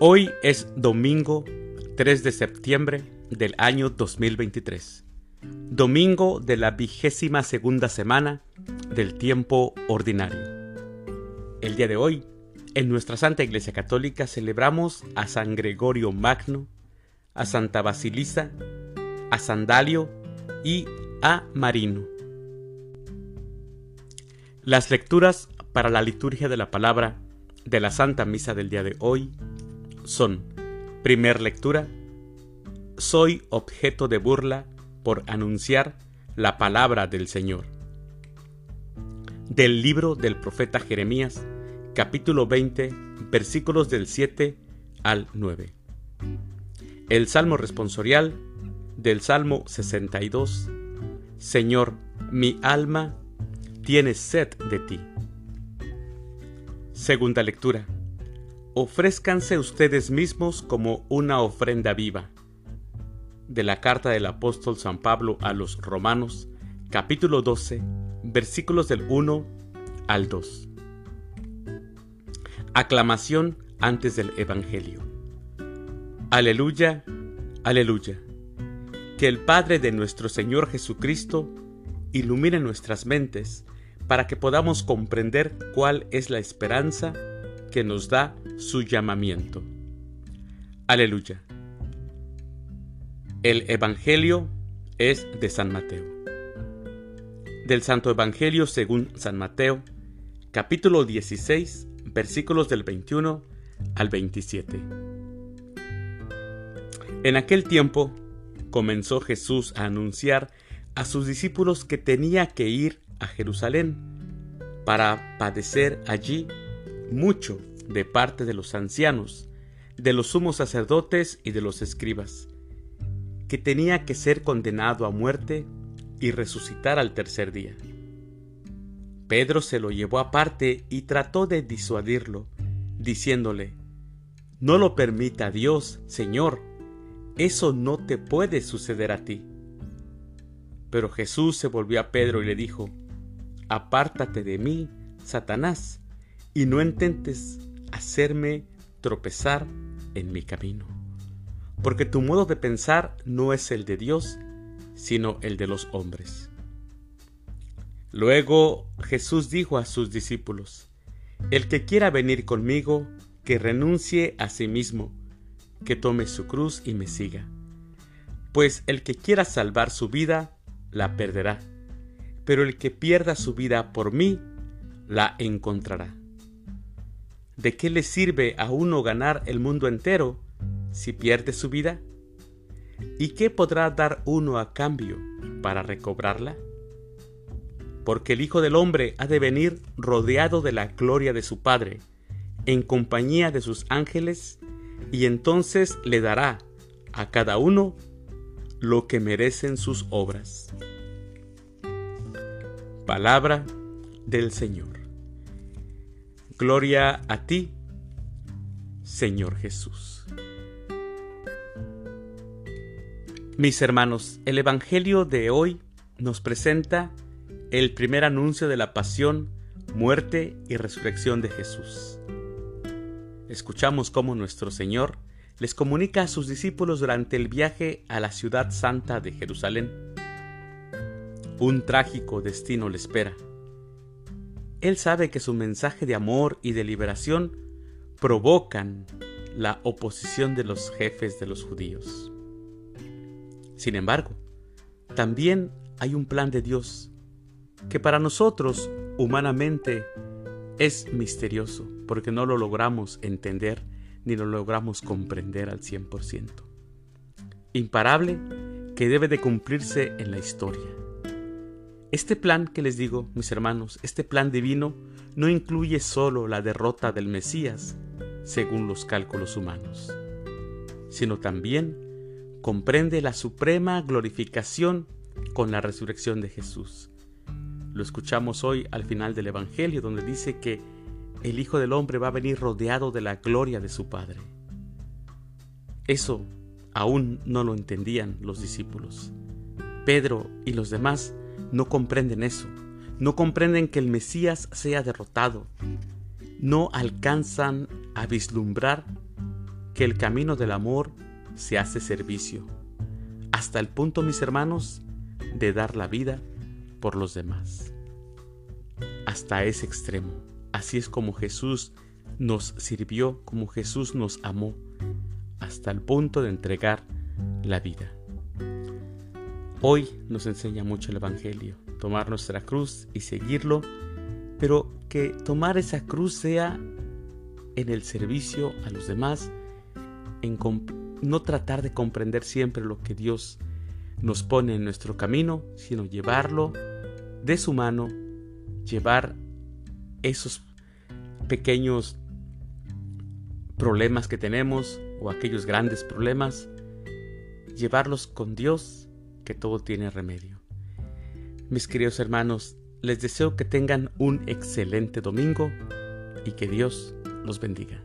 Hoy es domingo 3 de septiembre del año 2023, domingo de la vigésima segunda semana del tiempo ordinario. El día de hoy, en nuestra Santa Iglesia Católica celebramos a San Gregorio Magno, a Santa Basilisa, a Sandalio y a Marino. Las lecturas para la liturgia de la palabra de la Santa Misa del día de hoy son, primer lectura, soy objeto de burla por anunciar la palabra del Señor. Del libro del profeta Jeremías, capítulo 20, versículos del 7 al 9. El Salmo responsorial del Salmo 62. Señor, mi alma tiene sed de ti. Segunda lectura ofrézcanse ustedes mismos como una ofrenda viva. De la carta del apóstol San Pablo a los Romanos, capítulo 12, versículos del 1 al 2. Aclamación antes del Evangelio. Aleluya, aleluya. Que el Padre de nuestro Señor Jesucristo ilumine nuestras mentes para que podamos comprender cuál es la esperanza que nos da su llamamiento. Aleluya. El Evangelio es de San Mateo. Del Santo Evangelio según San Mateo, capítulo 16, versículos del 21 al 27. En aquel tiempo comenzó Jesús a anunciar a sus discípulos que tenía que ir a Jerusalén para padecer allí mucho de parte de los ancianos, de los sumos sacerdotes y de los escribas, que tenía que ser condenado a muerte y resucitar al tercer día. Pedro se lo llevó aparte y trató de disuadirlo, diciéndole, No lo permita Dios, Señor, eso no te puede suceder a ti. Pero Jesús se volvió a Pedro y le dijo, Apártate de mí, Satanás, y no intentes hacerme tropezar en mi camino. Porque tu modo de pensar no es el de Dios, sino el de los hombres. Luego Jesús dijo a sus discípulos, El que quiera venir conmigo, que renuncie a sí mismo, que tome su cruz y me siga. Pues el que quiera salvar su vida, la perderá, pero el que pierda su vida por mí, la encontrará. ¿De qué le sirve a uno ganar el mundo entero si pierde su vida? ¿Y qué podrá dar uno a cambio para recobrarla? Porque el Hijo del Hombre ha de venir rodeado de la gloria de su Padre, en compañía de sus ángeles, y entonces le dará a cada uno lo que merecen sus obras. Palabra del Señor. Gloria a ti, Señor Jesús. Mis hermanos, el Evangelio de hoy nos presenta el primer anuncio de la pasión, muerte y resurrección de Jesús. Escuchamos cómo nuestro Señor les comunica a sus discípulos durante el viaje a la ciudad santa de Jerusalén. Un trágico destino le espera él sabe que su mensaje de amor y de liberación provocan la oposición de los jefes de los judíos. Sin embargo, también hay un plan de Dios que para nosotros humanamente es misterioso porque no lo logramos entender ni lo logramos comprender al 100%. Imparable que debe de cumplirse en la historia. Este plan que les digo, mis hermanos, este plan divino no incluye solo la derrota del Mesías, según los cálculos humanos, sino también comprende la suprema glorificación con la resurrección de Jesús. Lo escuchamos hoy al final del Evangelio, donde dice que el Hijo del Hombre va a venir rodeado de la gloria de su Padre. Eso aún no lo entendían los discípulos. Pedro y los demás no comprenden eso. No comprenden que el Mesías sea derrotado. No alcanzan a vislumbrar que el camino del amor se hace servicio, hasta el punto, mis hermanos, de dar la vida por los demás. Hasta ese extremo. Así es como Jesús nos sirvió, como Jesús nos amó, hasta el punto de entregar la vida. Hoy nos enseña mucho el Evangelio, tomar nuestra cruz y seguirlo, pero que tomar esa cruz sea en el servicio a los demás, en no tratar de comprender siempre lo que Dios nos pone en nuestro camino, sino llevarlo de su mano, llevar esos pequeños problemas que tenemos o aquellos grandes problemas, llevarlos con Dios, que todo tiene remedio. Mis queridos hermanos, les deseo que tengan un excelente domingo y que Dios los bendiga.